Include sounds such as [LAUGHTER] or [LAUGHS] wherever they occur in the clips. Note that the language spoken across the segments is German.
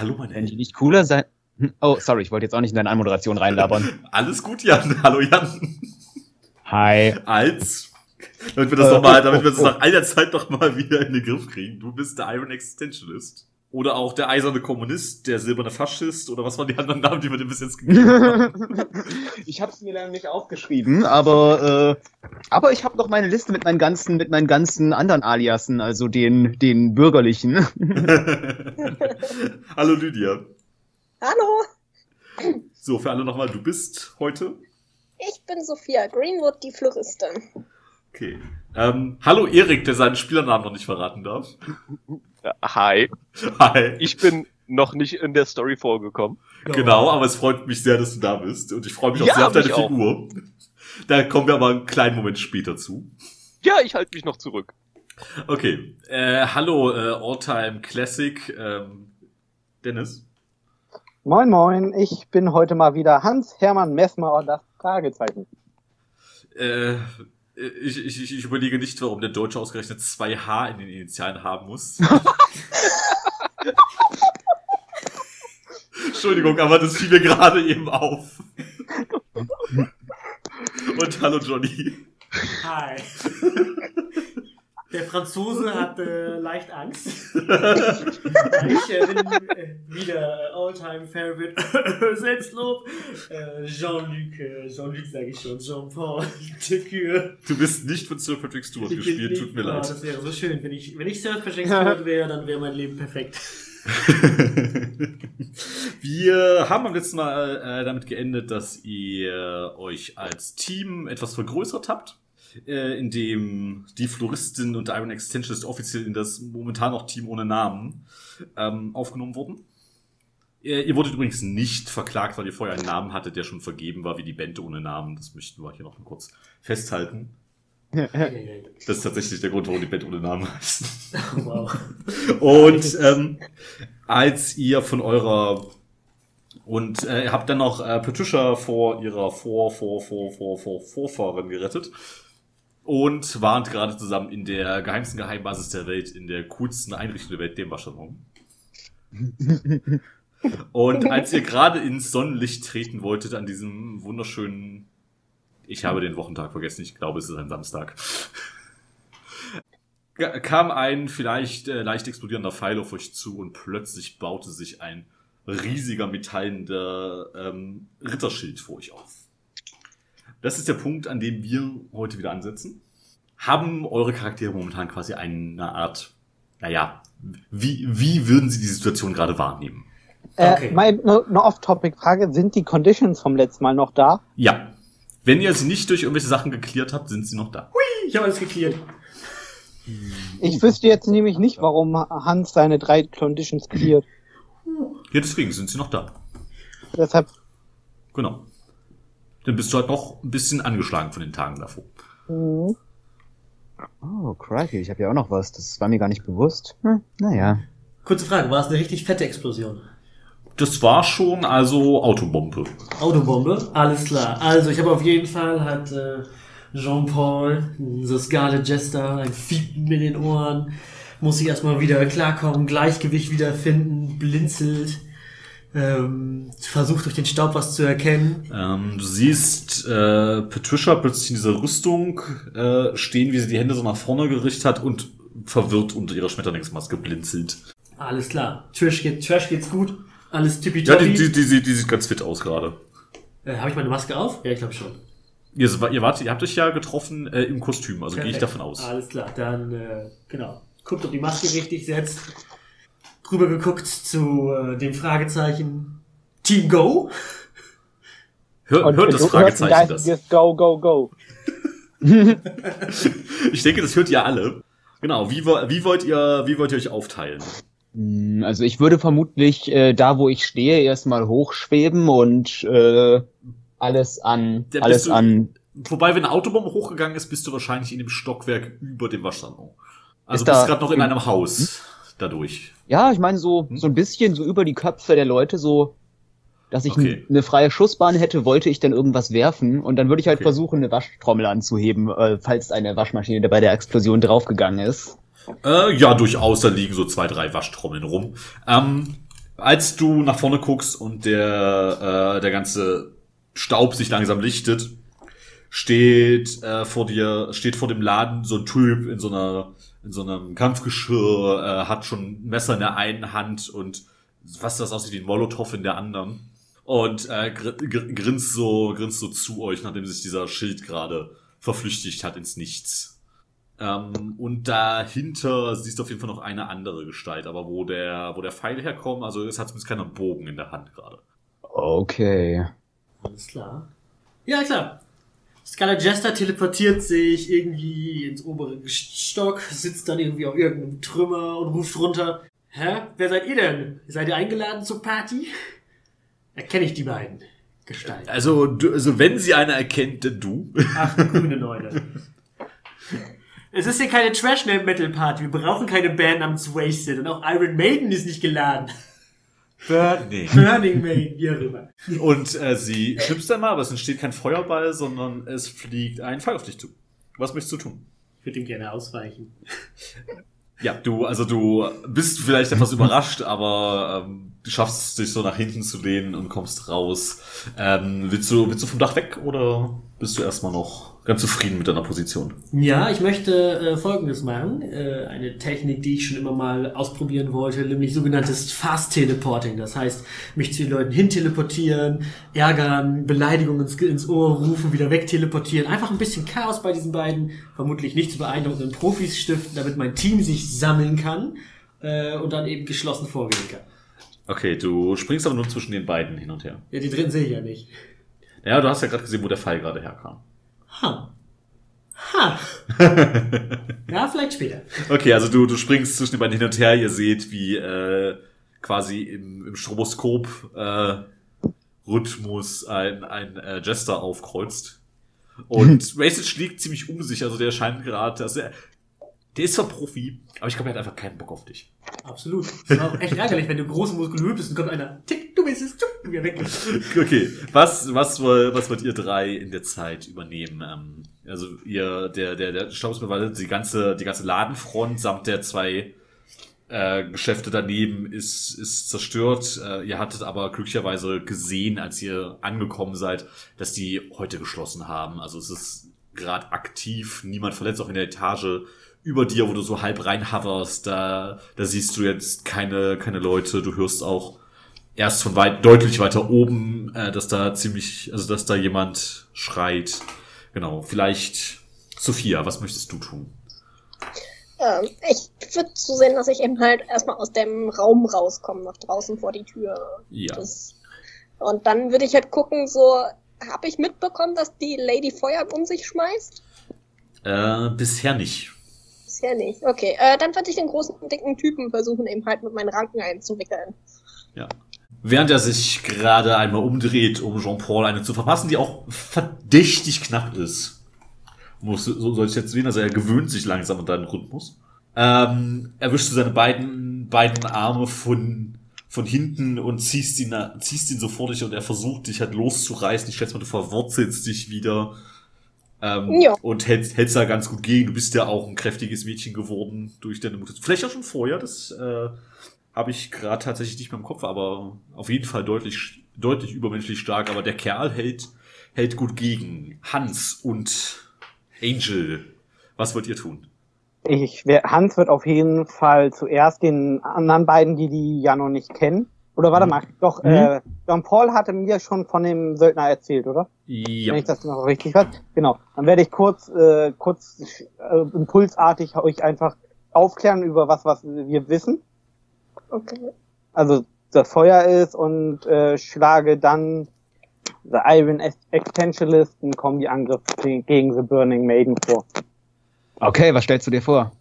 Hallo, mein Wenn die nicht cooler sein. Hm, Oh, sorry, ich wollte jetzt auch nicht in deine Anmoderation reinlabern. [LAUGHS] Alles gut, Jan. [LAUGHS] Hallo, Jan. Hi. Als, damit wir das Äh, noch mal, oh, damit wir oh, das oh. nach einer Zeit noch mal wieder in den Griff kriegen. Du bist der Iron Existentialist. Oder auch der eiserne Kommunist, der silberne Faschist, oder was waren die anderen Namen, die wir dir bis jetzt gegeben haben? [LAUGHS] ich habe es mir dann nicht aufgeschrieben, aber äh, aber ich habe noch meine Liste mit meinen ganzen mit meinen ganzen anderen Aliasen, also den den bürgerlichen. [LAUGHS] Hallo, Lydia. Hallo, So, für alle nochmal, du bist heute. ich bin Sophia Greenwood, die Floristin. Okay. Ähm, hallo, Erik, der seinen Spielernamen noch nicht verraten darf. Hi, Hi. ich bin noch nicht in der Story vorgekommen. Genau, aber es freut mich sehr, dass du da bist. Und ich freue mich auch Ja, sehr auf deine mich auch. Figur. Da kommen wir aber einen kleinen Moment später zu. Ja, ich halte mich noch zurück. Okay. Äh, hallo, äh, Alltime Classic. Ähm, Dennis. Moin Moin, ich bin heute mal wieder Hans-Hermann Messmer und das Fragezeichen. Äh, ich, ich, ich überlege nicht, warum der Deutsche ausgerechnet zwei H in den Initialen haben muss. [LAUGHS] Entschuldigung, aber das fiel mir gerade eben auf. [LAUGHS] Und hallo Johnny. Hi. [LAUGHS] Der Franzose [LAUGHS] hat äh, leicht Angst. [LAUGHS] ich äh, bin äh, wieder Alltime Favorite [LAUGHS] Selbstlob. Äh, Jean-Luc, äh, Jean-Luc sage ich schon, Jean-Paul Decure. Du bist nicht von Sir Patrick Stewart Ich gespielt, tut mir oh, leid. Das wäre so schön, wenn ich, wenn ich Sir Patrick Stewart wäre, dann wäre mein Leben perfekt. Wir haben beim letzten Mal äh, damit geendet, dass ihr euch als Team etwas vergrößert habt, äh, indem die Floristin und der Iron Extensionist offiziell in das momentan noch Team ohne Namen ähm, aufgenommen wurden. Ihr, ihr wurdet übrigens nicht verklagt, weil ihr vorher einen Namen hattet, der schon vergeben war, wie die Band ohne Namen. Das möchten wir hier noch mal kurz festhalten. [LAUGHS] Das ist tatsächlich der Grund, warum die Band ohne Namen heißt. [LAUGHS] wow. Und ähm, als ihr von eurer und äh, ihr habt dann noch äh, Patricia vor ihrer vor vor vor vor vor Vorfahrin gerettet und warnt gerade zusammen in der geheimsten Geheimbasis der Welt, in der coolsten Einrichtung der Welt, dem Waschsalon. [LAUGHS] Und als ihr gerade ins Sonnenlicht treten wolltet an diesem wunderschönen, ich habe den Wochentag vergessen, ich glaube, es ist ein Samstag, [LAUGHS] kam ein vielleicht äh, leicht explodierender Pfeil auf euch zu und plötzlich baute sich ein riesiger metallender ähm, Ritterschild vor euch auf. Das ist der Punkt, an dem wir heute wieder ansetzen. Haben eure Charaktere momentan quasi eine Art, naja, wie, wie würden sie die Situation gerade wahrnehmen? Okay. Äh, meine eine Off-Topic-Frage, sind die Conditions vom letzten Mal noch da? Ja. Wenn ihr sie nicht durch irgendwelche Sachen geklärt habt, sind sie noch da. Ich habe alles geklärt. Ich wüsste jetzt nämlich nicht, warum Hans seine drei Conditions cleart. Ja, deswegen sind sie noch da. Deshalb, Genau. Dann bist du halt noch ein bisschen angeschlagen von den Tagen davor. mh, Oh, crikey, ich habe ja auch noch was. Das war mir gar nicht bewusst. Hm, naja. Kurze Frage, war es eine richtig fette Explosion? Das war schon also Autobombe. Autobombe, alles klar. Also ich habe auf jeden Fall hat äh, Jean-Paul, so Scarlet Jester, ein Fiepen in den Ohren, muss sich erstmal wieder klarkommen, Gleichgewicht wiederfinden, blinzelt, ähm, versucht durch den Staub was zu erkennen. Ähm, du siehst äh, Patricia plötzlich in dieser Rüstung äh, stehen, wie sie die Hände so nach vorne gerichtet hat und verwirrt unter ihrer Schmetterlingsmaske blinzelt. Alles klar. Trish, geht, Trash geht's gut, alles Ja, tippitoppi. die, die, die, sieht- die sieht ganz fit aus gerade. äh, habe ich meine Maske auf? Ja, ich glaube schon. Ihr, ihr, wart, ihr habt euch ja getroffen äh, im Kostüm, also gehe ich davon aus. Alles klar, dann äh, genau. Guckt, ob die Maske richtig setzt. Rüber geguckt zu äh, dem Fragezeichen Team Go. Hör, und hört das Fragezeichen das? Go, go, go. [LAUGHS] Ich denke, das hört ihr alle. Genau, wie, wie, wollt ihr, wie wollt ihr euch aufteilen? Hm, Also ich würde vermutlich äh, da, wo ich stehe, erstmal hochschweben und äh, alles an Ja, alles du- an Wobei, wenn eine Autobombe hochgegangen ist, bist du wahrscheinlich in dem Stockwerk über dem Waschsalon. Also Ist du bist gerade noch in einem Haus dadurch. Ja, ich meine so Hm? so ein bisschen so über die Köpfe der Leute so dass ich Okay. eine freie Schussbahn hätte, wollte ich dann irgendwas werfen und dann würde ich halt Okay. versuchen, eine Waschtrommel anzuheben, äh, falls eine Waschmaschine bei der Explosion draufgegangen ist. Äh, ja, durchaus, da liegen so zwei, drei Waschtrommeln rum. Ähm, Als du nach vorne guckst und der, äh, der ganze Staub sich langsam lichtet, steht äh, vor dir, steht vor dem Laden so ein Typ in so einer, in so einem Kampfgeschirr, äh, hat schon ein Messer in der einen Hand und was das aussieht wie ein Molotow in der anderen. Und äh, gr gr grinst so, grinst so zu euch, nachdem sich dieser Schild gerade verflüchtigt hat ins Nichts. Ähm, und dahinter siehst du auf jeden Fall noch eine andere Gestalt, aber wo der, wo der Pfeil herkommt, also es hat zumindest keiner Bogen in der Hand gerade. Okay. Alles klar. Ja, klar. Scarlet Jester teleportiert sich irgendwie ins obere Stock, sitzt dann irgendwie auf irgendeinem Trümmer und ruft runter. Hä? Wer seid ihr denn? Seid ihr eingeladen zur Party? Erkenne ich die beiden Gestalten. Also, du, also wenn sie einer erkennt, dann du. Ach, grüne Neune. Es ist hier keine Trash-Metal-Party. Wir brauchen keine Band namens Wasted. Und auch Iron Maiden ist nicht geladen. Burning. Burning wie auch immer. Und äh, sie schnippst einmal, aber es entsteht kein Feuerball, sondern es fliegt ein Pfeil auf dich zu. Was möchtest du tun? Ich würde ihn gerne ausweichen. Ja, du, also du bist vielleicht etwas überrascht, aber ähm, schaffst dich so nach hinten zu lehnen und kommst raus. Ähm, willst, du, willst du vom Dach weg oder bist du erstmal noch ganz zufrieden mit deiner Position? Ja, ich möchte äh, Folgendes machen. Äh, eine Technik, die ich schon immer mal ausprobieren wollte, nämlich sogenanntes Fast Teleporting. Das heißt, mich zu den Leuten hin teleportieren, ärgern, Beleidigungen ins, ins Ohr rufen, wieder weg teleportieren. Einfach ein bisschen Chaos bei diesen beiden, vermutlich nicht zu beeindruckenden Profis stiften, damit mein Team sich sammeln kann äh, und dann eben geschlossen vorgehen kann. Okay, du springst aber nur zwischen den beiden hin und her. Ja, die dritten sehe ich ja nicht. Ja, du hast ja gerade gesehen, wo der Pfeil gerade herkam. Ha. Ha. [LAUGHS] ja, vielleicht später. Okay, also du, du springst zwischen den beiden hin und her, ihr seht, wie äh, quasi im, im Stroboskop äh, Rhythmus ein, ein äh, Jester aufkreuzt. Und [LAUGHS] Racist schlägt ziemlich um sich, also der scheint gerade, also er, der ist zwar Profi, aber ich glaube, er hat einfach keinen Bock auf dich. Absolut. Das ist auch echt ärgerlich, wenn du groß und muskulös bist und kommt einer, tick, du bist es, tschuck, und wieder weg. [LAUGHS] Okay, was, was, was wollt ihr drei in der Zeit übernehmen? Ähm, also ihr, der, der, der Staubsbewaller, die ganze, die ganze Ladenfront samt der zwei äh, Geschäfte daneben ist, ist zerstört. Äh, ihr hattet aber glücklicherweise gesehen, als ihr angekommen seid, dass die heute geschlossen haben. Also es ist gerade aktiv, niemand verletzt, auch in der Etage über dir, wo du so halb reinhoverst, da, da siehst du jetzt keine, keine Leute, du hörst auch erst von weit, deutlich weiter oben, äh, dass da ziemlich, also dass da jemand schreit. Genau, vielleicht Sophia, was möchtest du tun? Ähm, ich würde so sehen, dass ich eben halt erstmal aus dem Raum rauskomme, nach draußen vor die Tür. Ja. Das, und dann würde ich halt gucken, so, habe ich mitbekommen, dass die Lady Feuer um sich schmeißt? Äh, bisher nicht. Bisher nicht. Okay, äh, dann würde ich den großen, dicken Typen versuchen, eben halt mit meinen Ranken einzuwickeln. Ja. Während er sich gerade einmal umdreht, um Jean-Paul eine zu verpassen, die auch verdächtig knapp ist. Muss, so soll ich jetzt sehen, also er gewöhnt sich langsam an deinen Rhythmus. Ähm, erwischst du seine beiden, beiden Arme von, von hinten und ziehst ihn, ziehst ihn so vor dich und er versucht dich halt loszureißen. Ich schätze mal, du verwurzelst dich wieder. Ähm, Ja. Und hältst, hältst da ganz gut gegen. Du bist ja auch ein kräftiges Mädchen geworden durch deine Mutter. Vielleicht auch schon vorher, das äh, habe ich gerade tatsächlich nicht mehr im Kopf, aber auf jeden Fall deutlich, deutlich übermenschlich stark. Aber der Kerl hält, hält gut gegen. Hans und Angel, was wollt ihr tun? Ich, wer- Hans wird auf jeden Fall zuerst den anderen beiden, die die ja noch nicht kennen. Oder warte Mhm. mal, doch, Mhm. äh, John Paul hatte mir schon von dem Söldner erzählt, oder? Ja. Wenn ich das noch richtig weiß. Genau. Dann werde ich kurz, äh, kurz äh, impulsartig euch einfach aufklären über was, was wir wissen. Okay. Also das Feuer ist und äh, schlage dann The Iron Extensionalist einen Kombi-Angriff gegen The Burning Maiden vor. Okay, was stellst du dir vor?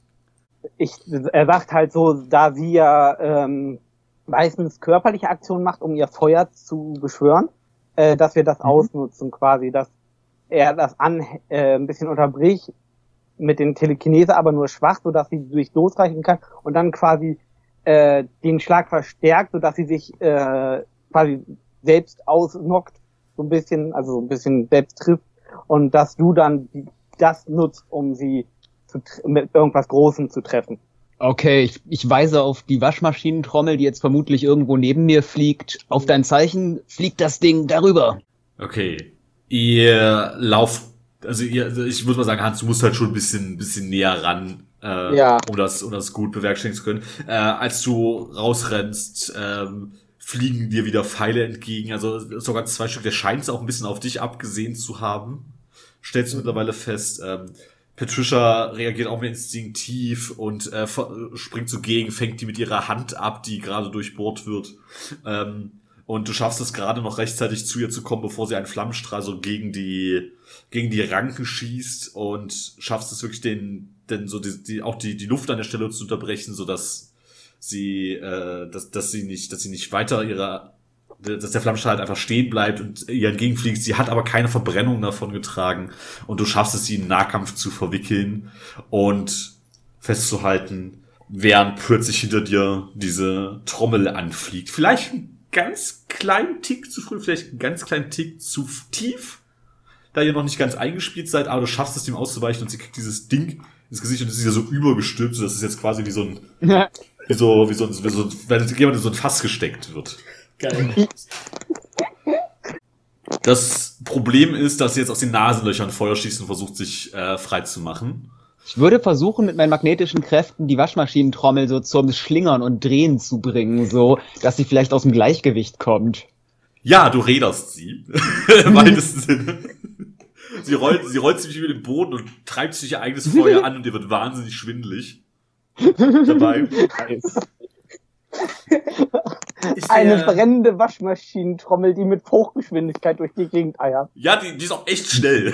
ich, er sagt halt so, da sie ja ähm, meistens körperliche Aktionen macht, um ihr Feuer zu beschwören, äh, dass wir das ausnutzen quasi, dass er das an äh, ein bisschen unterbricht mit den Telekinese, aber nur schwach, sodass sie durch losreichen kann und dann quasi äh, den Schlag verstärkt, sodass sie sich äh, quasi selbst ausnockt, so ein bisschen, also so ein bisschen selbst trifft und dass du dann die, das nutzt, um sie zu, mit irgendwas Großem zu treffen. Okay, ich, ich weise auf die Waschmaschinentrommel, die jetzt vermutlich irgendwo neben mir fliegt. Auf dein Zeichen fliegt das Ding darüber. Okay. Ihr lauft, also ihr, also ich muss mal sagen, Hans, du musst halt schon ein bisschen, bisschen näher ran, äh, Ja. um das, um das gut bewerkstelligen zu können. Äh, als du rausrennst, ähm, fliegen dir wieder Pfeile entgegen. Also sogar zwei Stück. Der scheint es auch ein bisschen auf dich abgesehen zu haben. Stellst du mittlerweile fest. Ähm, Patricia reagiert auch mehr instinktiv und äh, springt so gegen, fängt die mit ihrer Hand ab, die gerade durchbohrt wird. Ähm, und du schaffst es gerade noch rechtzeitig zu ihr zu kommen, bevor sie einen Flammenstrahl so gegen die, gegen die Ranken schießt und schaffst es wirklich den, den so die, die, auch die, die Luft an der Stelle zu unterbrechen, so dass sie, äh, dass, dass sie nicht, dass sie nicht weiter ihrer, dass der Flammenstrahl halt einfach stehen bleibt und ihr entgegenfliegt. Sie hat aber keine Verbrennung davon getragen und du schaffst es, sie in Nahkampf zu verwickeln und festzuhalten, während plötzlich hinter dir diese Trommel anfliegt. Vielleicht einen ganz kleinen Tick zu früh, vielleicht einen ganz kleinen Tick zu tief, da ihr noch nicht ganz eingespielt seid, aber du schaffst es, dem auszuweichen und sie kriegt dieses Ding ins Gesicht und es ist ja so übergestülpt, so dass es jetzt quasi wie so ein, wie so, wie so ein, wie so, wenn jemand in so ein Fass gesteckt wird. Geil. Das Problem ist, dass sie jetzt aus den Nasenlöchern Feuer schießt und versucht, sich äh, frei zu machen. Ich würde versuchen, mit meinen magnetischen Kräften die Waschmaschinentrommel so zum Schlingern und Drehen zu bringen, so dass sie vielleicht aus dem Gleichgewicht kommt. Ja, du räderst sie. [LAUGHS] Im weitesten Sinne. Sie rollt, sie rollt sich über den Boden und treibt sich ihr eigenes Feuer an und ihr wird wahnsinnig schwindelig. [LAUGHS] Dabei. Ist Eine der, brennende Waschmaschinentrommel, die mit Hochgeschwindigkeit durch die Gegend eiert. Ja, die, die ist auch echt schnell. [LAUGHS]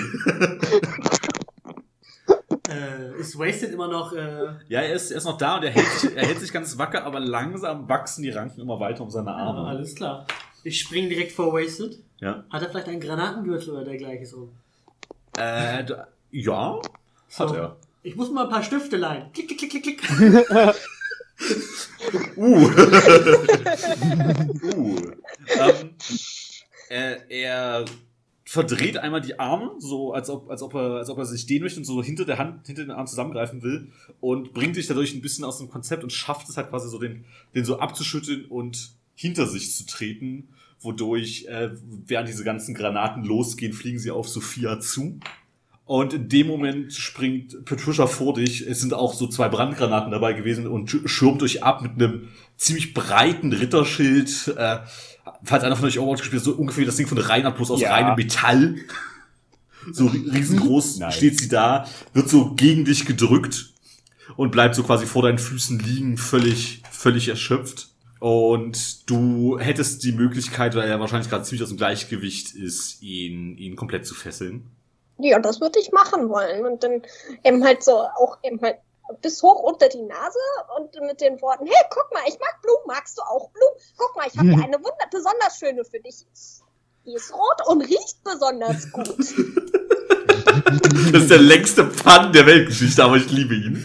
äh, ist Wasted immer noch, äh, Ja, er ist, er ist noch da und er hält, sich, er hält sich ganz wacker, aber langsam wachsen die Ranken immer weiter um seine Arme. alles klar. Ich spring direkt vor Wasted. Ja. Hat er vielleicht einen Granatengürtel oder dergleichen so? Äh, da, ja, hat So. er. Ich muss mal ein paar Stifte leihen. Klick, klick, klick, klick, klick. [LAUGHS] Uh. [LAUGHS] uh. Ähm, äh, er verdreht einmal die Arme, so als ob, als ob er, als ob er sich den möchte und so hinter der Hand, hinter den Arm zusammengreifen will und bringt dich dadurch ein bisschen aus dem Konzept und schafft es halt quasi so den, den so abzuschütteln und hinter sich zu treten, wodurch, äh, während diese ganzen Granaten losgehen, fliegen sie auf Sophia zu. Und in dem Moment springt Patricia vor dich. Es sind auch so zwei Brandgranaten dabei gewesen und sch- schirmt euch ab mit einem ziemlich breiten Ritterschild. Äh, falls einer von euch Overwatch gespielt hat, so ungefähr das Ding von Reinhard, bloß aus Ja. reinem Metall. So ri- riesengroß [LAUGHS] Nice. steht sie da, wird so gegen dich gedrückt und bleibt so quasi vor deinen Füßen liegen, völlig, völlig erschöpft. Und du hättest die Möglichkeit, weil er wahrscheinlich gerade ziemlich aus dem Gleichgewicht ist, ihn, ihn komplett zu fesseln. Ja, das würde ich machen wollen. Und dann eben halt so auch eben halt bis hoch unter die Nase und mit den Worten, hey, guck mal, ich mag Blumen, magst du auch Blumen? Guck mal, ich habe hier [LAUGHS] eine wunder besonders schöne für dich. Die ist rot und riecht besonders gut. [LAUGHS] Das ist der längste Pun der Weltgeschichte, aber ich liebe ihn.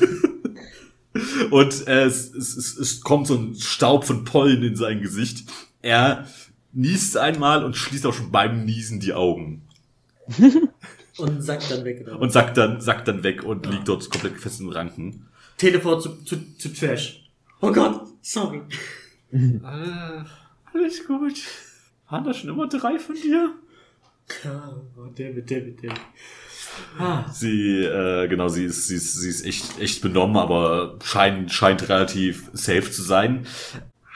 [LAUGHS] Und äh, es, es, es, es kommt so ein Staub von Pollen in sein Gesicht. Er niest einmal und schließt auch schon beim Niesen die Augen. Und sackt dann weg. Oder? Und sackt dann, sackt dann weg und liegt dort komplett fest in den Ranken. Teleport zu, zu, zu Trash. Oh Gott, sorry. Äh, [LAUGHS] alles gut. Waren da schon immer drei von dir? Ah, Oh, David, David, David. Ah, Sie, äh, genau, sie ist, sie ist, sie ist echt, echt benommen, aber scheint, scheint relativ safe zu sein.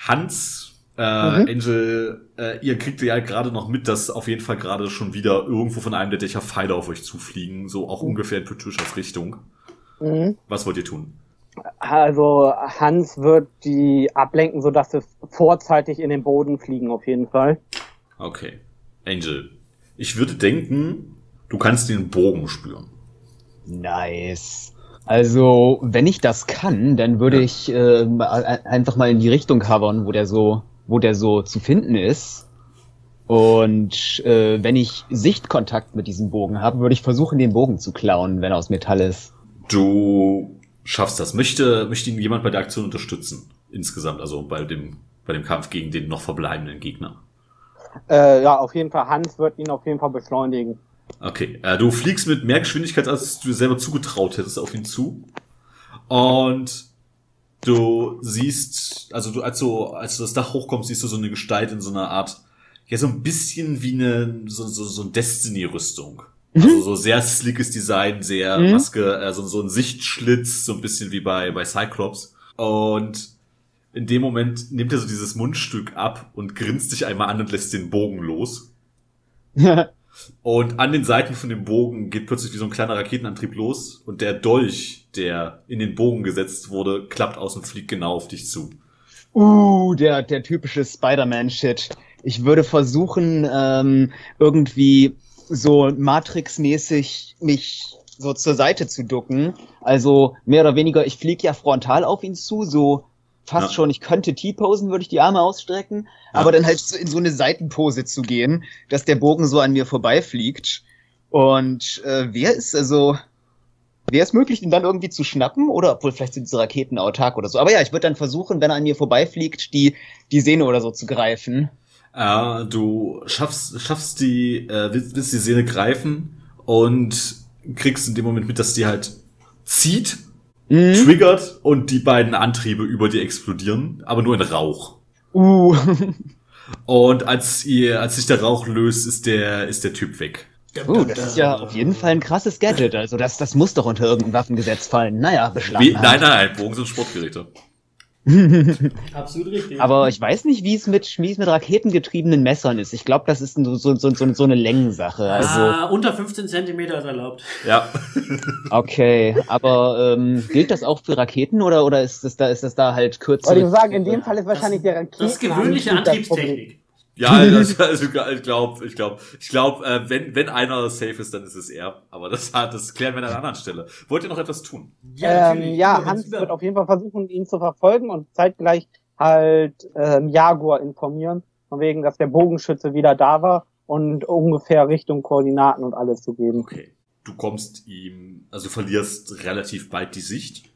Hans, äh, Mhm. Angel, äh, ihr kriegt ja gerade noch mit, dass auf jeden Fall gerade schon wieder irgendwo von einem der Dächer Pfeile auf euch zufliegen, so auch ungefähr in Patricias Richtung. Mhm. Was wollt ihr tun? Also Hans wird die ablenken, sodass sie vorzeitig in den Boden fliegen, auf jeden Fall. Okay. Angel, ich würde denken, du kannst den Bogen spüren. Nice. Also, wenn ich das kann, dann würde Ja. ich äh, einfach mal in die Richtung covern, wo der so, wo der so zu finden ist. Und äh, wenn ich Sichtkontakt mit diesem Bogen habe, würde ich versuchen, den Bogen zu klauen, wenn er aus Metall ist. Du schaffst das. Möchte, möchte ihn jemand bei der Aktion unterstützen? Insgesamt, also bei dem, bei dem Kampf gegen den noch verbleibenden Gegner. Äh, ja, auf jeden Fall. Hans wird ihn auf jeden Fall beschleunigen. Okay, äh, du fliegst mit mehr Geschwindigkeit, als du dir selber zugetraut hättest, auf ihn zu. Und Du siehst, also du, als du, als du das Dach hochkommst, siehst du so eine Gestalt in so einer Art, ja, so ein bisschen wie eine, so, so, so ein Destiny-Rüstung. Also so sehr slickes Design, sehr Mhm. Maske, also so ein Sichtschlitz, so ein bisschen wie bei, bei Cyclops. Und in dem Moment nimmt er so dieses Mundstück ab und grinst dich einmal an und lässt den Bogen los. [LAUGHS] Und an den Seiten von dem Bogen geht plötzlich wie so ein kleiner Raketenantrieb los und der Dolch, der in den Bogen gesetzt wurde, klappt aus und fliegt genau auf dich zu. uh, der, der typische Spider-Man-Shit. Ich würde versuchen, ähm, irgendwie so Matrix-mäßig mich so zur Seite zu ducken. Also mehr oder weniger, ich fliege ja frontal auf ihn zu, so fast Ja. schon, ich könnte T-posen, würde ich die Arme ausstrecken, Ja. aber dann halt so in so eine Seitenpose zu gehen, dass der Bogen so an mir vorbeifliegt. Und äh, wer ist also, wäre es möglich, ihn dann irgendwie zu schnappen? Oder obwohl vielleicht sind diese Raketen autark oder so. Aber ja, ich würde dann versuchen, wenn er an mir vorbeifliegt, die, die Sehne oder so zu greifen. Äh, du schaffst, schaffst die, äh, willst, willst die Sehne greifen und kriegst in dem Moment mit, dass die halt zieht, Mhm. triggert und die beiden Antriebe über dir explodieren, aber nur in Rauch. Uh. Und als ihr, als sich der Rauch löst, ist der, ist der Typ weg. uh, das ist ja auf jeden Fall ein krasses Gadget. Also das, das muss doch unter irgendein Waffengesetz fallen. Naja, beschlagen. Nein, nein, nein, Bogen sind Sportgeräte. Absolut richtig. Aber ich weiß nicht, wie es mit, wie es mit raketengetriebenen Messern ist. Ich glaube, das ist so, so, so, so, eine Längensache. Also, ah, unter 15 Zentimeter ist erlaubt. Ja. [LAUGHS] okay. Aber ähm, gilt das auch für Raketen oder, oder ist das da, ist das da halt kürzer? Wollte ich sagen, in dem Fall ist wahrscheinlich der Raketen. Das ist gewöhnliche Antriebstechnik. Ja, das, [LAUGHS] also, ich glaube, ich glaube, ich glaube, äh, wenn, wenn einer safe ist, dann ist es er. Aber das, hat- [LAUGHS] das klären wir an einer anderen Stelle. Wollt ihr noch etwas tun? ähm, ja, Immer, wenn's Hans wird auf jeden Fall versuchen, ihn zu verfolgen und zeitgleich halt ähm, Jaguar informieren, von wegen, dass der Bogenschütze wieder da war und ungefähr Richtung Koordinaten und alles zu geben. Okay. Du kommst ihm, also du verlierst relativ bald die Sicht,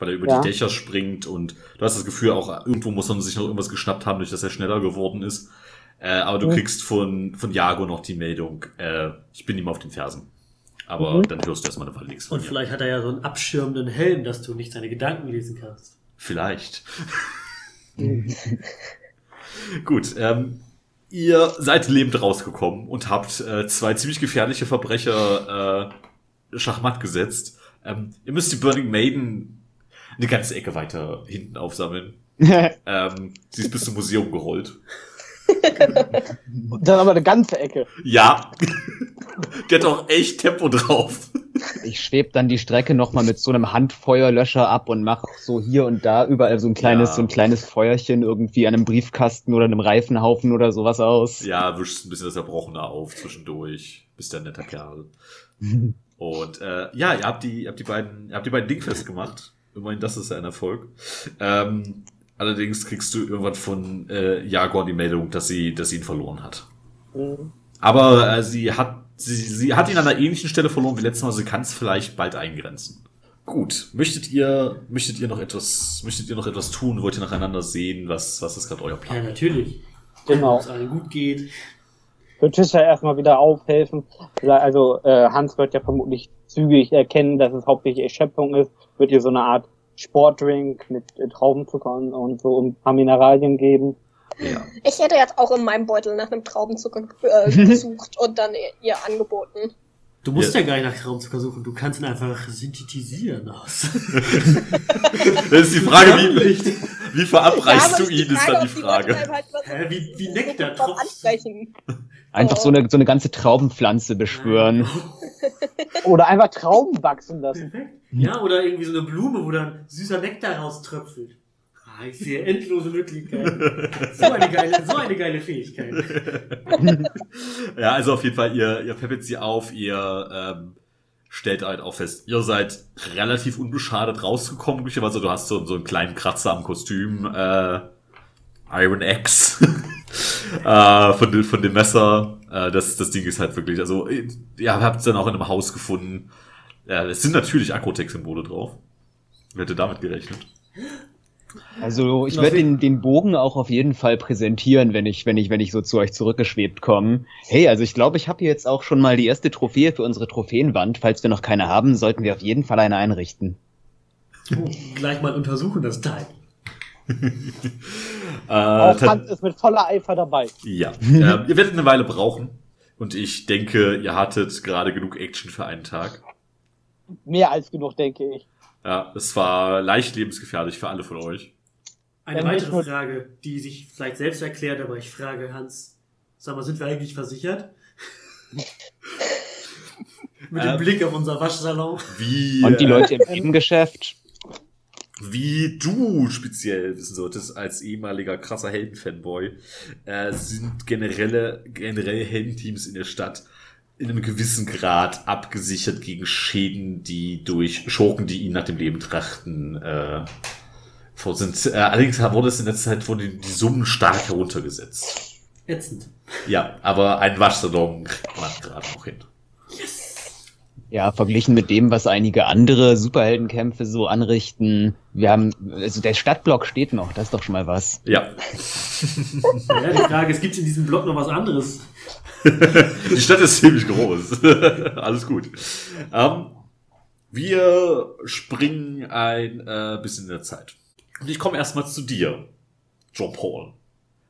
weil er über Ja. die Dächer springt und du hast das Gefühl, auch irgendwo muss er sich noch irgendwas geschnappt haben, durch dass er schneller geworden ist. Äh, aber du Mhm. kriegst von, von Jago noch die Meldung, äh, ich bin ihm auf den Fersen. Aber Mhm. dann hörst du erstmal eine Weile nichts von Und vielleicht hat er ja so einen abschirmenden Helm, dass du nicht seine Gedanken lesen kannst. Vielleicht. [LAUGHS] Gut, ähm, ihr seid lebend rausgekommen und habt äh, zwei ziemlich gefährliche Verbrecher äh, schachmatt gesetzt. Ähm, ihr müsst die Burning Maiden eine ganze Ecke weiter hinten aufsammeln. [LAUGHS] Ähm, sie ist bis zum Museum gerollt. Und [LAUGHS] dann aber eine ganze Ecke. Ja, [LAUGHS] die hat auch echt Tempo drauf. Ich schweb dann die Strecke nochmal mit so einem Handfeuerlöscher ab und mach so hier und da überall so ein kleines, Ja. so ein kleines Feuerchen irgendwie an einem Briefkasten oder einem Reifenhaufen oder sowas aus. Ja, wischst ein bisschen das Erbrochene auf zwischendurch. Bist ja ein netter Kerl. Und äh, ja, ihr habt die, ihr habt die beiden, ihr habt die beiden dingfest gemacht. Immerhin, das ist ja ein Erfolg. Ähm, allerdings kriegst du irgendwann von äh, Jaguar die Meldung, dass sie, dass sie ihn verloren hat. Mhm. Aber äh, sie hat, sie, sie hat ihn an einer ähnlichen Stelle verloren wie letztes Mal. Sie kann es vielleicht bald eingrenzen. Gut, möchtet ihr, möchtet ihr noch etwas, möchtet ihr noch etwas tun? Wollt ihr nacheinander sehen? Was, was ist gerade euer Ja, Plan? natürlich. Genau. Wenn es allen gut geht. Wird Tisha erstmal wieder aufhelfen. Also äh, Hans wird ja vermutlich zügig erkennen, dass es hauptsächlich Erschöpfung ist. Wird ihr so eine Art Sportdrink mit äh, Traubenzucker und, und so ein paar Mineralien geben. Ja. Ich hätte jetzt auch in meinem Beutel nach einem Traubenzucker äh, [LAUGHS] gesucht und dann ihr angeboten. Du musst Ja. ja, gar nicht nach Traumzucker suchen, du kannst ihn einfach synthetisieren aus. [LAUGHS] Das ist die Frage, wie, wie verabreichst aber du ihn, ist dann die Frage. halt Hä, wie- wie Nektar ansprechen. Einfach so eine, so eine ganze Traubenpflanze beschwören. [LAUGHS] Oder einfach Trauben wachsen lassen. Ja, oder irgendwie so eine Blume, wo dann süßer Nektar rauströpfelt. Ah, ich sehe endlose Möglichkeiten. So eine geile, so eine geile Fähigkeit. Ja, also auf jeden Fall, ihr, ihr peppet sie auf, ihr ähm, stellt halt auch fest, ihr seid relativ unbeschadet rausgekommen, glücklicherweise. Du hast so, so einen kleinen Kratzer am Kostüm, äh, Iron X, [LAUGHS] äh, von, von dem Messer. Äh, das, das Ding ist halt wirklich, also, ihr habt es dann auch in einem Haus gefunden. Ja, es sind natürlich Akrotech-Symbole drauf. Wer hätte damit gerechnet? Also ich werde den, den Bogen auch auf jeden Fall präsentieren, wenn ich, wenn ich, wenn ich so zu euch zurückgeschwebt komme. Hey, also ich glaube, ich habe hier jetzt auch schon mal die erste Trophäe für unsere Trophäenwand. Falls wir noch keine haben, sollten wir auf jeden Fall eine einrichten. Oh, gleich mal untersuchen das Teil. [LAUGHS] Äh, Auch Hans ist mit voller Eifer dabei. ja. äh, ihr werdet eine Weile brauchen. Und ich denke, ihr hattet gerade genug Action für einen Tag. Mehr als genug, denke ich. Ja, es war leicht lebensgefährlich für alle von euch. Eine weitere Frage, die sich vielleicht selbst erklärt, aber ich frage Hans, sag mal, sind wir eigentlich versichert? [LAUGHS] Mit dem Ähm. Blick auf unser Waschsalon. Wie, Und die äh, Leute im Nebengeschäft. wie du speziell wissen solltest, als ehemaliger krasser Helden-Fanboy, äh, sind generelle, generell Heldenteams in der Stadt in einem gewissen Grad abgesichert gegen Schäden, die durch Schurken, die ihnen nach dem Leben trachten, äh, vor sind. Äh, allerdings wurde es in der Zeit wurde die Summen stark heruntergesetzt. Ätzend. Ja, aber ein Waschsalon kriegt man gerade noch hin. Ja, verglichen mit dem, was einige andere Superheldenkämpfe so anrichten. Wir haben, also der Stadtblock steht noch, das ist doch schon mal was. Ja, Ja, die Frage ist, gibt es in diesem Blog noch was anderes? [LAUGHS] Die Stadt ist ziemlich groß. [LAUGHS] Alles gut. Ähm, wir springen ein äh, bisschen in der Zeit. Und ich komme erstmal zu dir, John Paul.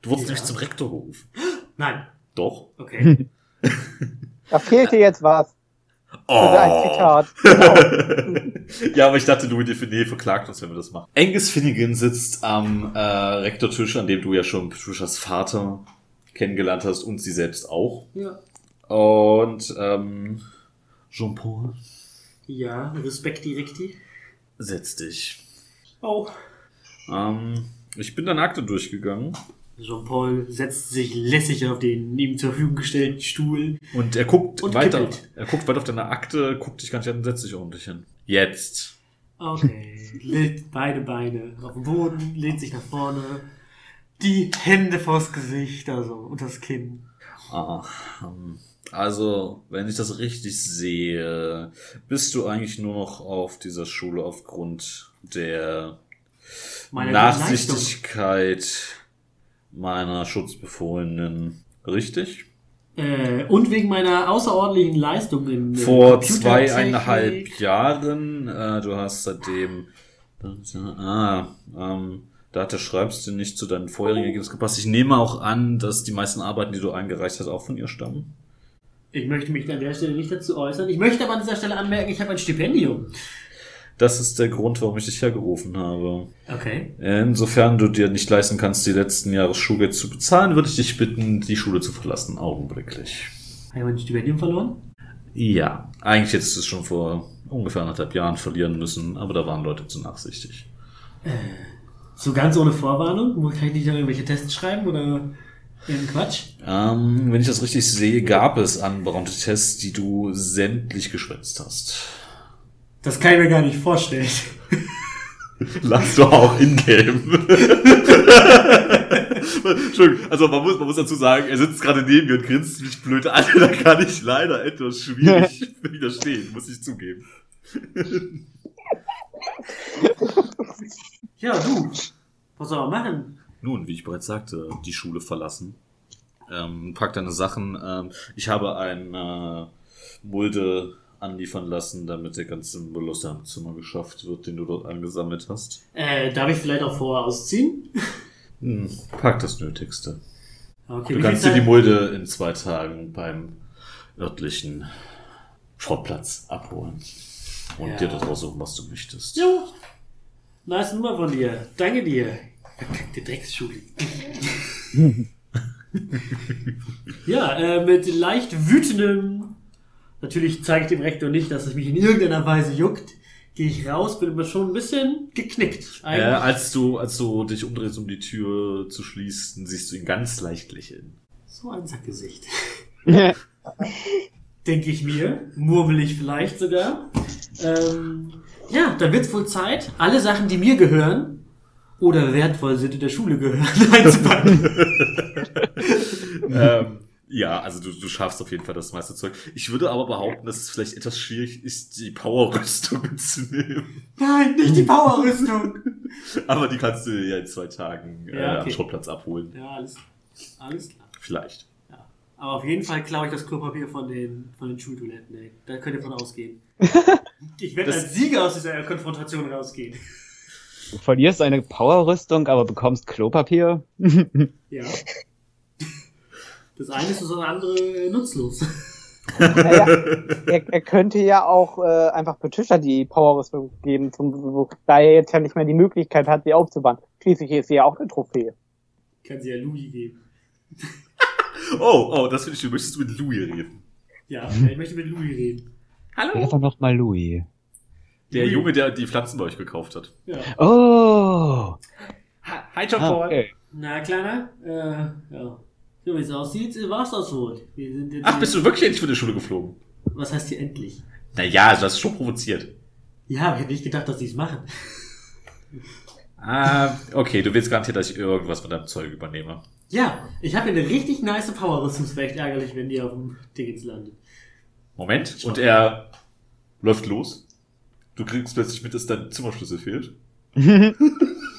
Du wurdest Ja. nämlich zum Rektor gerufen. Nein. Doch. Okay. [LAUGHS] Da fehlte jetzt was. Oh. Ein Zitat. [LAUGHS] ja, aber ich dachte, du Define verklagt uns, wenn wir das machen. Angus Finnegan sitzt am äh, Rektortisch, an dem du ja schon Patricias Vater kennengelernt hast und sie selbst auch. ja. Und ähm, Jean-Paul, Ja, Respekt Direkti. setz dich. Oh. Ähm, ich bin deine Akte durchgegangen Jean-Paul setzt sich lässig auf den ihm zur Verfügung gestellten Stuhl. und er guckt Und weiter. kippelt. Er guckt weiter auf deine Akte, guckt dich gar nicht an und setzt sich ordentlich hin. Jetzt. Okay, legt beide Beine auf den Boden, lehnt sich nach vorne, die Hände vors Gesicht, also unters Kinn. Ah, ähm, also, wenn ich das richtig sehe, bist du eigentlich nur noch auf dieser Schule aufgrund der Meine. Nachsichtigkeit meiner Schutzbefohlenen. Richtig? Äh, und wegen meiner außerordentlichen Leistung in äh, Vor zweieinhalb Jahren, äh, du hast seitdem, ah, ähm, da hat der Schreibstil nicht zu deinen vorherigen Ergebnissen gepasst. Ich nehme auch an, dass die meisten Arbeiten, die du eingereicht hast, auch von ihr stammen. Ich möchte mich an der Stelle nicht dazu äußern. Ich möchte aber an dieser Stelle anmerken, ich habe ein Stipendium. Das ist der Grund, warum ich dich hergerufen habe. Okay. Insofern du dir nicht leisten kannst, die letzten Jahre Schulgeld zu bezahlen, würde ich dich bitten, die Schule zu verlassen, augenblicklich. Habe ich mein Stipendium verloren? Ja, eigentlich hättest du es schon vor ungefähr anderthalb Jahren verlieren müssen, aber da waren Leute zu nachsichtig. So ganz ohne Vorwarnung? Kann ich nicht irgendwelche Tests schreiben oder irgendeinen Quatsch? Ähm, wenn ich das richtig sehe, gab es anberaumte Tests, die du sämtlich geschwänzt hast. Das kann ich mir gar nicht vorstellen. [LAUGHS] Lass doch auch in-game. Entschuldigung, also man muss, man muss dazu sagen, er sitzt gerade neben mir und grinst mich blöd an. Da kann ich leider etwas schwierig [LAUGHS] widerstehen, muss ich zugeben. Ja, du. Was soll man machen? Nun, wie ich bereits sagte, die Schule verlassen. Ähm, pack deine Sachen. Ähm, ich habe ein äh, Mulde anliefern lassen, damit der ganze Müll aus deinem Zimmer geschafft wird, den du dort angesammelt hast. Äh, darf ich vielleicht auch vorher ausziehen? Hm, pack das Nötigste. Okay, Du kannst dir die Mulde in zwei Tagen beim örtlichen Schrottplatz abholen. Und Ja. dir dort raussuchen, was du möchtest. Jo. Nice Nummer von dir. Danke dir. Verkackte Drecksschule. [LAUGHS] ja, äh, mit leicht wütendem. Natürlich zeige ich dem Rektor nicht, dass es mich in irgendeiner Weise juckt. Gehe ich raus, bin aber schon ein bisschen geknickt. Äh, als du, als du dich umdrehst, um die Tür zu schließen, siehst du ihn ganz leicht lächeln. So ein Sackgesicht. [LAUGHS] Denke ich mir. Murmel ich vielleicht sogar. Ähm, ja, dann wird's wohl Zeit, alle Sachen, die mir gehören oder wertvoll sind in der Schule gehören, [LAUGHS] einzupacken. [LAUGHS] ähm, ja, also du, du schaffst auf jeden Fall das meiste Zeug. Ich würde aber behaupten, dass es vielleicht etwas schwierig ist, die Power-Rüstung [LAUGHS] mitzunehmen. Nein, nicht die Powerrüstung. [LAUGHS] Aber die kannst du ja in zwei Tagen äh, Ja, am okay. Schrottplatz abholen. Ja, alles, alles klar. Vielleicht. Ja. Aber auf jeden Fall klaue ich das Klopapier von den, von den Schultoiletten, ey. Da könnt ihr von ausgehen. [LAUGHS] Ich werde als Sieger aus dieser Konfrontation rausgehen. Du verlierst eine Powerrüstung, aber bekommst Klopapier. Ja. Das eine ist das andere nutzlos. Naja, [LAUGHS] er, er könnte ja auch äh, einfach Patricia die Powerrüstung geben, zum, da er jetzt ja nicht mehr die Möglichkeit hat, sie aufzubauen. Schließlich ist sie ja auch eine Trophäe. Kann sie ja Louis geben. [LAUGHS] Oh, oh, das finde ich schön. Möchtest du mit Louis reden? Ja, ich möchte mit Louis reden. Wer Hallo? war noch mal Louis? Der Louis. Junge, der die Pflanzen bei euch gekauft hat. Ja. Oh! Hi, John Ah, okay. Na, Kleiner, äh, ja. So wie es aussieht, war's das wohl. Wir sind jetzt Ach, bist du wirklich endlich von der Schule geflogen? Was heißt hier endlich? Naja, du hast schon provoziert. Ja, aber ich hätte nicht gedacht, dass die es machen. Ah, okay, du willst garantiert, dass ich irgendwas von deinem Zeug übernehme. Ja, ich habe hier eine richtig nice Power-Rüstung. Es wäre echt ärgerlich, wenn die auf dem Dingens landet. Moment. Und er läuft los. Du kriegst plötzlich mit, dass dein Zimmerschlüssel fehlt. [LAUGHS]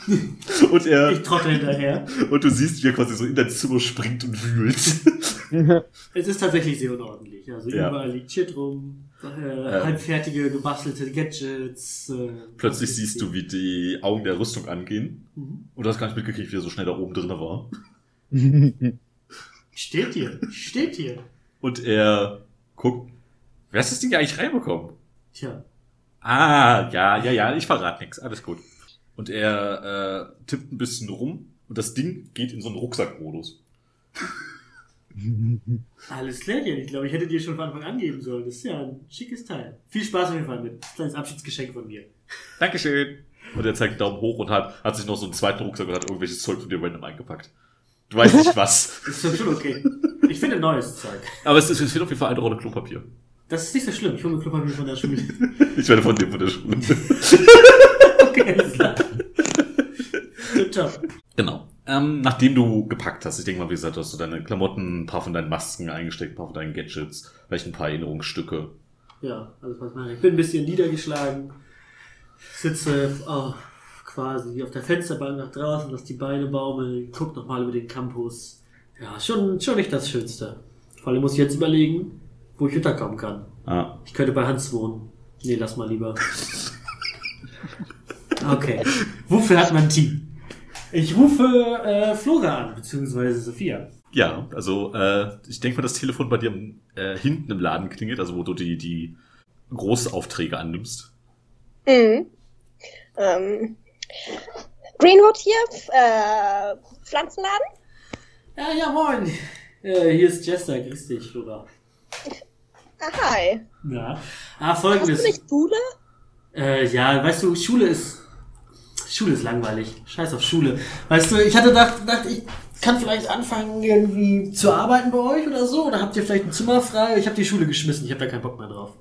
[LAUGHS] Und er, Ich trotte hinterher. und du siehst, wie er quasi so in dein Zimmer springt und wühlt. [LAUGHS] Es ist tatsächlich sehr unordentlich. Also Ja. überall liegt Shit rum, äh, Ja. halbfertige, gebastelte Gadgets. Äh, Plötzlich siehst du, wie die Augen der Rüstung angehen. Mhm. Und du hast gar nicht mitgekriegt, wie er so schnell da oben drin war. [LAUGHS] Steht hier, steht hier. Und er guckt, wer hast das Ding eigentlich reinbekommen? Tja, Ah, ja, ja, ja, ich verrate nichts, alles gut. Und er äh, tippt ein bisschen rum und das Ding geht in so einen Rucksackmodus. alles klärchen. Ich glaube, ich hätte dir schon von Anfang an geben sollen. Das ist ja ein schickes Teil. Viel Spaß auf jeden Fall mit. Kleines Abschiedsgeschenk von mir. Dankeschön. Und er zeigt einen Daumen hoch und hat, hat sich noch so einen zweiten Rucksack und hat irgendwelches Zeug von dir random eingepackt. Du weißt nicht was. Das [LAUGHS] ist schon okay. Ich finde neues Zeug. Aber es, ist, es fehlt auf jeden Fall eine Rolle Klopapier. Das ist nicht so schlimm. Ich hole mir Klopapier [LAUGHS] von der Schule. Ich werde von dem von der Schule. Tipptopp. genau. Ähm, nachdem du gepackt hast, ich denke mal, wie gesagt, hast du deine Klamotten, ein paar von deinen Masken eingesteckt, ein paar von deinen Gadgets, vielleicht ein paar Erinnerungsstücke. Ja, alles was ich mache. Ich bin ein bisschen niedergeschlagen. Sitze oh, quasi auf der Fensterbank nach draußen, lass die Beine baumeln, guck nochmal über den Campus. Ja, schon, schon nicht das Schönste. Vor allem muss ich jetzt überlegen, wo ich unterkommen kann. Ah, Ich könnte bei Hans wohnen. Nee, lass mal lieber. [LAUGHS] Okay. Wofür hat man ein Team? Ich rufe äh, Flora an, beziehungsweise Sophia. Ja, also äh, ich denke mal, das Telefon bei dir äh, hinten im Laden klingelt, also wo du die, die Großaufträge annimmst. Mhm. Ähm, Greenwood hier, äh, Pflanzenladen. Ja, ja, moin. Äh, hier ist Jester, grüß dich, Flora. Ah, hi. Ja. Ah, Hast folgendes. du nicht Schule? Äh, ja, weißt du, Schule ist. Schule ist langweilig. Scheiß auf Schule. Weißt du, ich hatte gedacht, gedacht ich kann vielleicht anfangen, irgendwie zu arbeiten bei euch oder so. Oder habt ihr vielleicht ein Zimmer frei? Ich habe die Schule geschmissen, ich habe da keinen Bock mehr drauf.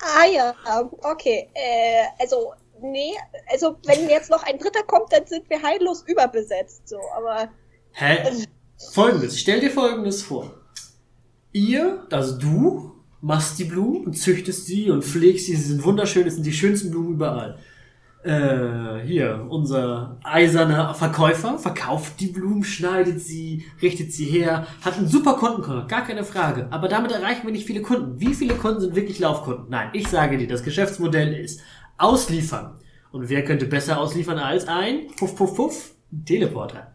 Ah ja, okay. Äh, also, nee, also wenn jetzt noch ein Dritter kommt, dann sind wir heillos überbesetzt, so, aber Hä? Folgendes, stell dir folgendes vor. Ihr, also du, machst die Blumen und züchtest sie und pflegst sie. Sie sind wunderschön, es sind die schönsten Blumen überall. Äh, hier, unser eiserner Verkäufer verkauft die Blumen, schneidet sie, richtet sie her, hat einen super Kundenkontakt, gar keine Frage. Aber damit erreichen wir nicht viele Kunden. Wie viele Kunden sind wirklich Laufkunden? Nein, ich sage dir, das Geschäftsmodell ist ausliefern. Und wer könnte besser ausliefern als ein Puff, Puff, Puff? Teleporter.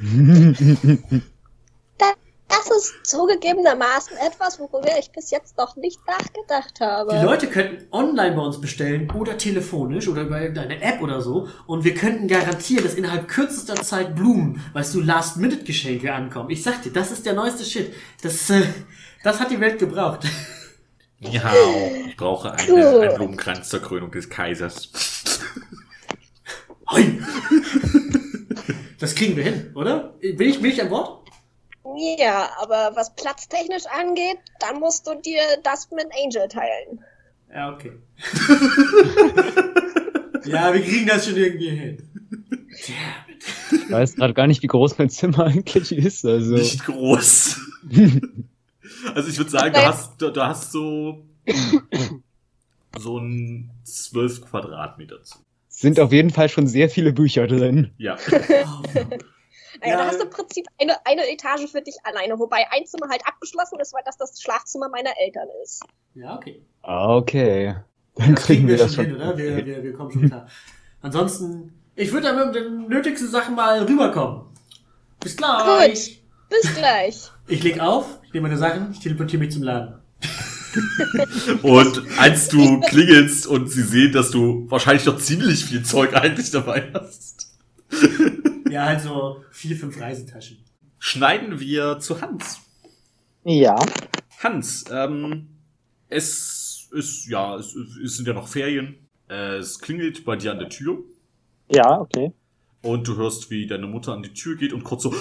[LAUGHS] da, das ist zugegebenermaßen etwas, worüber ich bis jetzt noch nicht nachgedacht habe. Die Leute könnten online bei uns bestellen oder telefonisch oder über irgendeine App oder so und wir könnten garantieren, dass innerhalb kürzester Zeit Blumen, weißt du, Last-Minute-Geschenke ankommen. Ich sag dir, das ist der neueste Shit. Das, äh, das hat die Welt gebraucht. Ja, ich brauche eine, Cool. einen Blumenkranz zur Krönung des Kaisers. Hoi. Das kriegen wir hin, oder? Bin ich, bin ich an Bord? Ja, aber was platztechnisch angeht, dann musst du dir das mit Angel teilen. Ja, okay. [LAUGHS] ja, wir kriegen das schon irgendwie hin. Ich weiß gerade gar nicht, wie groß mein Zimmer eigentlich ist. Also. Nicht groß. [LAUGHS] Also ich würde sagen, du hast, du, du hast so, so ein 12 Quadratmeter zu. Sind auf jeden Fall schon sehr viele Bücher drin. Ja. [LAUGHS] Naja, Ja. da hast du im Prinzip eine, eine Etage für dich alleine, wobei ein Zimmer halt abgeschlossen ist, weil das das Schlafzimmer meiner Eltern ist. Ja, okay. Okay. Dann kriegen wir das schon hin, oder? Wir, wir, wir kommen schon klar. Ansonsten, ich würde dann mit den nötigsten Sachen mal rüberkommen. Bis gleich. Bis gleich. Ich leg auf, ich nehme meine Sachen, ich teleportiere mich zum Laden. [LAUGHS] Und als du klingelst und sie sehen, dass du wahrscheinlich noch ziemlich viel Zeug eigentlich dabei hast, Ja, halt so vier, fünf Reisetaschen. schneiden wir zu Hans. Ja. Hans, ähm, es ist, ja, es, es sind ja noch Ferien. Es klingelt bei dir an der Tür Ja, okay. und du hörst, wie deine Mutter an die Tür geht und kurz so,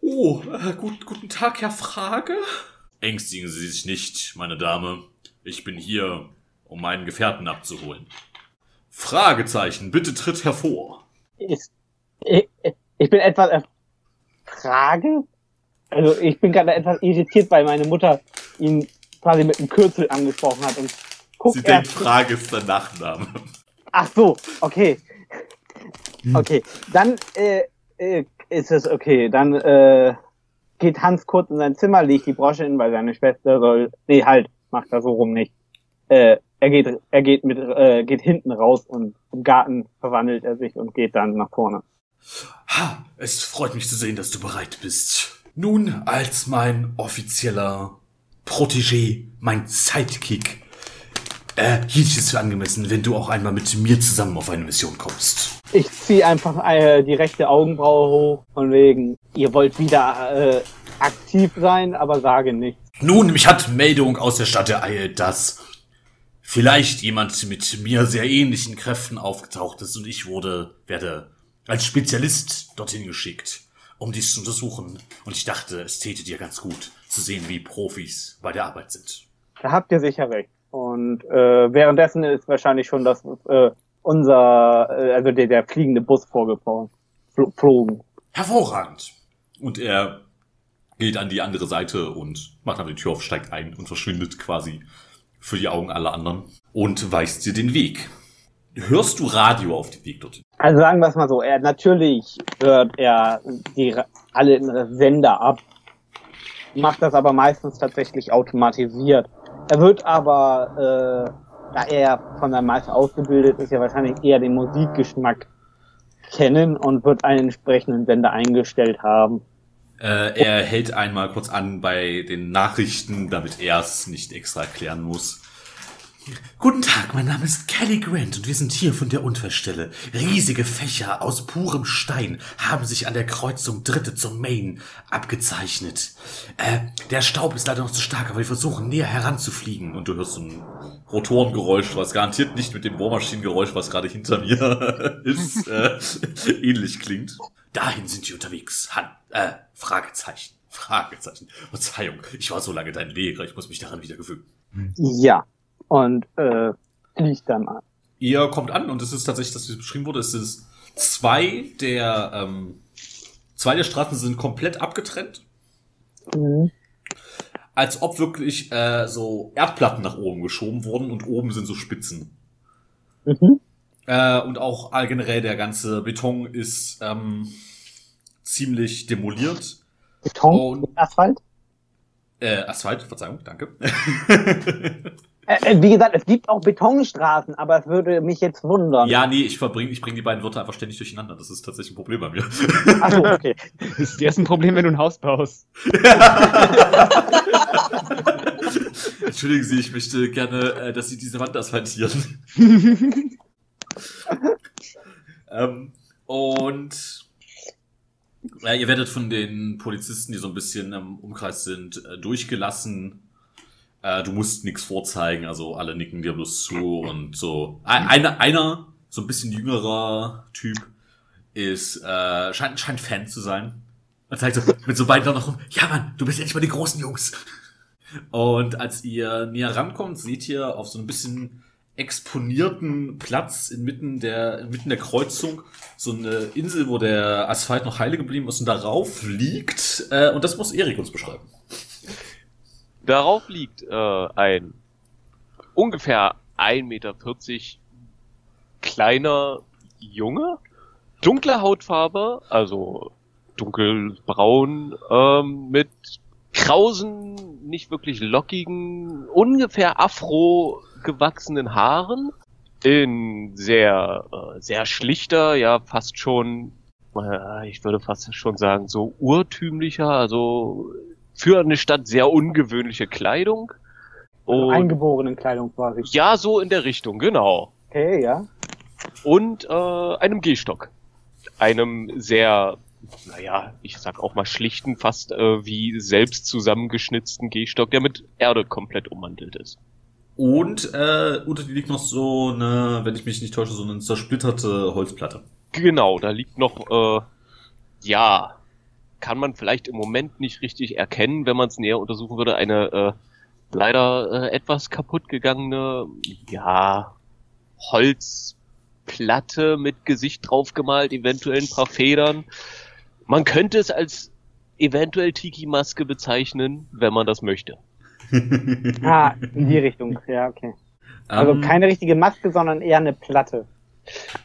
oh, äh, gut, guten Tag, Herr Frage. Ängstigen Sie sich nicht, meine Dame. Ich bin hier, um meinen Gefährten abzuholen. Fragezeichen, bitte tritt hervor. Ich, ich bin etwas äh, Frage? Also ich bin gerade etwas irritiert, weil meine Mutter ihn quasi mit einem Kürzel angesprochen hat und guckt Sie denkt. Frage ist dein Nachname. Ach so, okay. Okay, dann äh, äh, ist es okay. Dann äh, geht Hans kurz in sein Zimmer, legt die Brosche hin, weil seine Schwester soll. Nee, halt, macht das so rum nicht. Äh, er geht, er geht mit, äh, geht hinten raus und im Garten verwandelt er sich und geht dann nach vorne. Ha, es freut mich zu sehen, dass du bereit bist. Nun, als mein offizieller Protégé, mein Sidekick, äh, hielt ich es für angemessen, wenn du auch einmal mit mir zusammen auf eine Mission kommst. Ich ziehe einfach äh, die rechte Augenbraue hoch, von wegen, ihr wollt wieder äh, aktiv sein, aber sage nichts. Nun, mich hat Meldung aus der Stadt ereilt, dass vielleicht jemand mit mir sehr ähnlichen Kräften aufgetaucht ist und ich wurde, werde als Spezialist dorthin geschickt, um dies zu untersuchen. Und ich dachte, es täte dir ganz gut zu sehen, wie Profis bei der Arbeit sind. Da habt ihr sicher recht. Und äh, währenddessen ist wahrscheinlich schon das äh, unser, äh, also der, der fliegende Bus vorgeflogen. Fl flogen. Hervorragend. Und er geht an die andere Seite und macht dann die Tür auf, steigt ein und verschwindet quasi für die Augen aller anderen und weist dir den Weg. Hörst du Radio auf dem Weg dorthin? Also sagen wir es mal so, er natürlich hört er die alle Sender ab, macht das aber meistens tatsächlich automatisiert. Er wird aber, äh, da er von seinem Meister ausgebildet ist, ja wahrscheinlich eher den Musikgeschmack kennen und wird einen entsprechenden Sender eingestellt haben. Äh, er hält einmal kurz an bei den Nachrichten, damit er es nicht extra erklären muss. Guten Tag, mein Name ist Kelly Grant und wir sind hier von der Unfallstelle. Riesige Fächer aus purem Stein haben sich an der Kreuzung Dritte zum Main abgezeichnet. Äh, der Staub ist leider noch zu stark, aber wir versuchen näher heranzufliegen. Und du hörst so ein Rotorengeräusch, was garantiert nicht mit dem Bohrmaschinengeräusch, was gerade hinter mir [LAUGHS] ist, äh, ähnlich klingt. Dahin sind wir unterwegs. Han äh, Fragezeichen. [LAUGHS] Fragezeichen. Verzeihung, ich war so lange dein Lehrer, ich muss mich daran wieder gewöhnen. Ja. Und äh, fliegt dann an. Ihr kommt an und es ist tatsächlich, dass wie es beschrieben wurde, es ist zwei der ähm, zwei der Straßen sind komplett abgetrennt, Mhm. als ob wirklich äh, so Erdplatten nach oben geschoben wurden und oben sind so Spitzen. Mhm. Äh, und auch all generell der ganze Beton ist ähm, ziemlich demoliert. Beton Und- Asphalt. Äh, Asphalt, Verzeihung, danke. [LAUGHS] Äh, äh, wie gesagt, es gibt auch Betonstraßen, aber es würde mich jetzt wundern. ja, nee, ich verbring, ich bringe die beiden Wörter einfach ständig durcheinander. Das ist tatsächlich ein Problem bei mir. [LAUGHS] Ach so, okay. Das ist erst ein Problem, wenn du ein Haus baust. [LAUGHS] Entschuldigen Sie, ich möchte gerne, äh, dass Sie diese Wand asphaltieren. ähm, und äh, ihr werdet von den Polizisten, die so ein bisschen im Umkreis sind, äh, durchgelassen. Äh, du musst nichts vorzeigen, also alle nicken dir bloß zu und so. Ein- Einer, einer so ein bisschen jüngerer Typ, ist äh, scheint, scheint Fan zu sein. Und zeigt so mit so beiden noch rum, ja Mann, du bist endlich mal die großen Jungs. Und als ihr näher rankommt, seht ihr auf so ein bisschen exponierten Platz inmitten der, inmitten der Kreuzung so eine Insel, wo der Asphalt noch heile geblieben ist und darauf liegt, äh, und das muss Erik uns beschreiben. Darauf liegt äh, ein ungefähr 1,40 Meter kleiner Junge dunkle Hautfarbe, also dunkelbraun, ähm, mit krausen, nicht wirklich lockigen, ungefähr afro gewachsenen Haaren, in sehr, äh, sehr schlichter, ja fast schon, äh, ich würde fast schon sagen, so urtümlicher, also für eine Stadt sehr ungewöhnliche Kleidung. Und Eingeborenen Kleidung quasi. ja, so in der Richtung, genau. Okay, ja. Und äh, einem Gehstock. Einem sehr, naja, ich sag auch mal schlichten, fast äh, wie selbst zusammengeschnitzten Gehstock, der mit Erde komplett ummantelt ist. Und äh, unter die liegt noch so eine, wenn ich mich nicht täusche, so eine zersplitterte Holzplatte. Genau, da liegt noch, äh, ja, kann man vielleicht im Moment nicht richtig erkennen, wenn man es näher untersuchen würde, eine äh, leider äh, etwas kaputt gegangene, ja, Holzplatte mit Gesicht draufgemalt, eventuell ein paar Federn. Man könnte es als eventuell Tiki-Maske bezeichnen, wenn man das möchte. Ah, [LAUGHS] in die Richtung. Ja, okay. Also Ähm, keine richtige Maske, sondern eher eine Platte.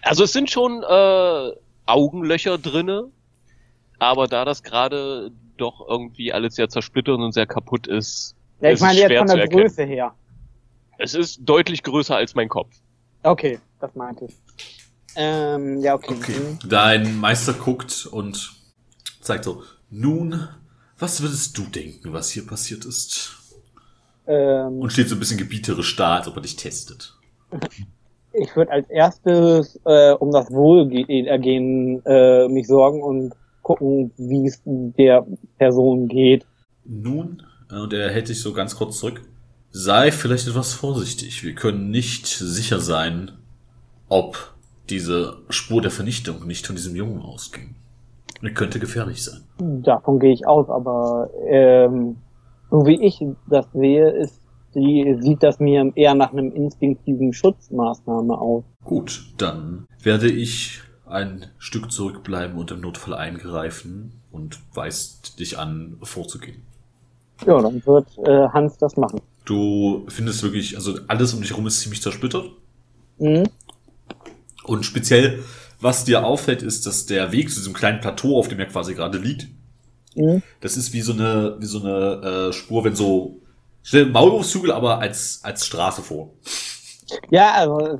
Also es sind schon äh, Augenlöcher drinne, aber da das gerade doch irgendwie alles sehr zersplittert und sehr kaputt ist, Ja, ich ist meine es jetzt schwer von zu der erkennen. Größe her. Es ist deutlich größer als mein Kopf. Okay, das meinte ich. Ähm, ja, okay. Okay. Dein Meister guckt und zeigt so, nun, was würdest du denken, was hier passiert ist? Ähm, Und steht so ein bisschen gebieterisch da, als ob er dich testet. ich würde als erstes äh, um das Wohlergehen äh, mich sorgen und gucken, wie es der Person geht. Nun, äh, und er hält dich so ganz kurz zurück, sei vielleicht etwas vorsichtig. Wir können nicht sicher sein, ob diese Spur der Vernichtung nicht von diesem Jungen ausging. Er könnte gefährlich sein. Davon gehe ich aus, aber ähm, so wie ich das sehe, ist die, sieht das mir eher nach einem instinktiven Schutzmaßnahme aus. Gut, dann werde ich ein Stück zurückbleiben und im Notfall eingreifen und weist dich an, vorzugehen. Ja, dann wird äh, Hans das machen. Du findest wirklich, also alles um dich herum ist ziemlich zersplittert. Mhm. Und speziell, was dir auffällt, ist, dass der Weg zu diesem kleinen Plateau, auf dem er quasi gerade liegt, Mhm. das ist wie so eine, wie so eine äh, Spur, wenn so, stell dir Maulwurfshügel, aber als, als Straße vor. Ja, also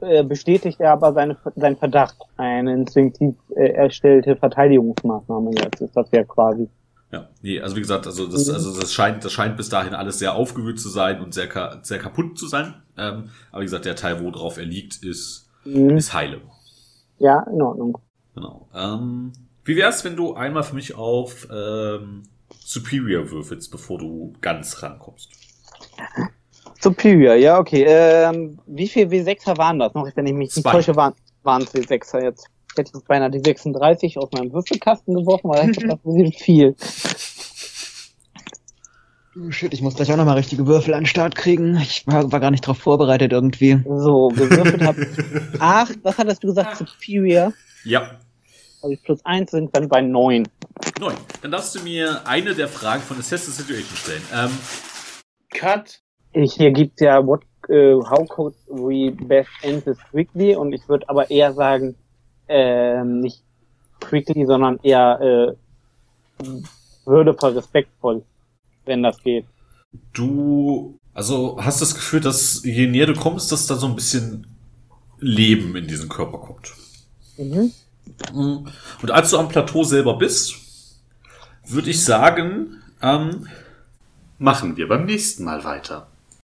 äh, bestätigt er aber seine, seinen Verdacht. Eine instinktiv äh, erstellte Verteidigungsmaßnahme jetzt ist das ja quasi. Ja, nee, also wie gesagt, also das, Mhm. also das scheint, das scheint bis dahin alles sehr aufgewühlt zu sein und sehr, sehr kaputt zu sein. Ähm, aber wie gesagt, der Teil, wo drauf er liegt, ist, Mhm. ist heile. Ja, in Ordnung. Genau. Ähm, wie wär's, wenn du einmal für mich auf ähm, Superior würfelst, bevor du ganz rankommst? Superior, ja, okay. Ähm, wie viel W6er waren das noch? Wenn ich mich nicht täusche, waren waren es W6er jetzt. Ich hätte jetzt beinahe die 36 aus meinem Würfelkasten geworfen, weil ich dachte, das sind viel. Oh shit, ich muss gleich auch nochmal richtige Würfel an den Start kriegen. Ich war, war gar nicht drauf vorbereitet irgendwie. So, gewürfelt habe ich [LAUGHS] acht. Was hattest du gesagt? Superior. Ja. Also plus eins sind dann bei neun. Neun. Dann darfst du mir eine der Fragen von Assess the Situation stellen. Ähm, Cut. Ich, hier gibt's ja what, äh, how could we best end this quickly und ich würde aber eher sagen, ähm, nicht quickly, sondern eher äh, würdevoll, respektvoll, wenn das geht. du, also hast das Gefühl, dass je näher du kommst, dass da so ein bisschen Leben in diesen Körper kommt. Mhm. Und als du am Plateau selber bist, würde ich sagen, ähm, machen wir beim nächsten Mal weiter.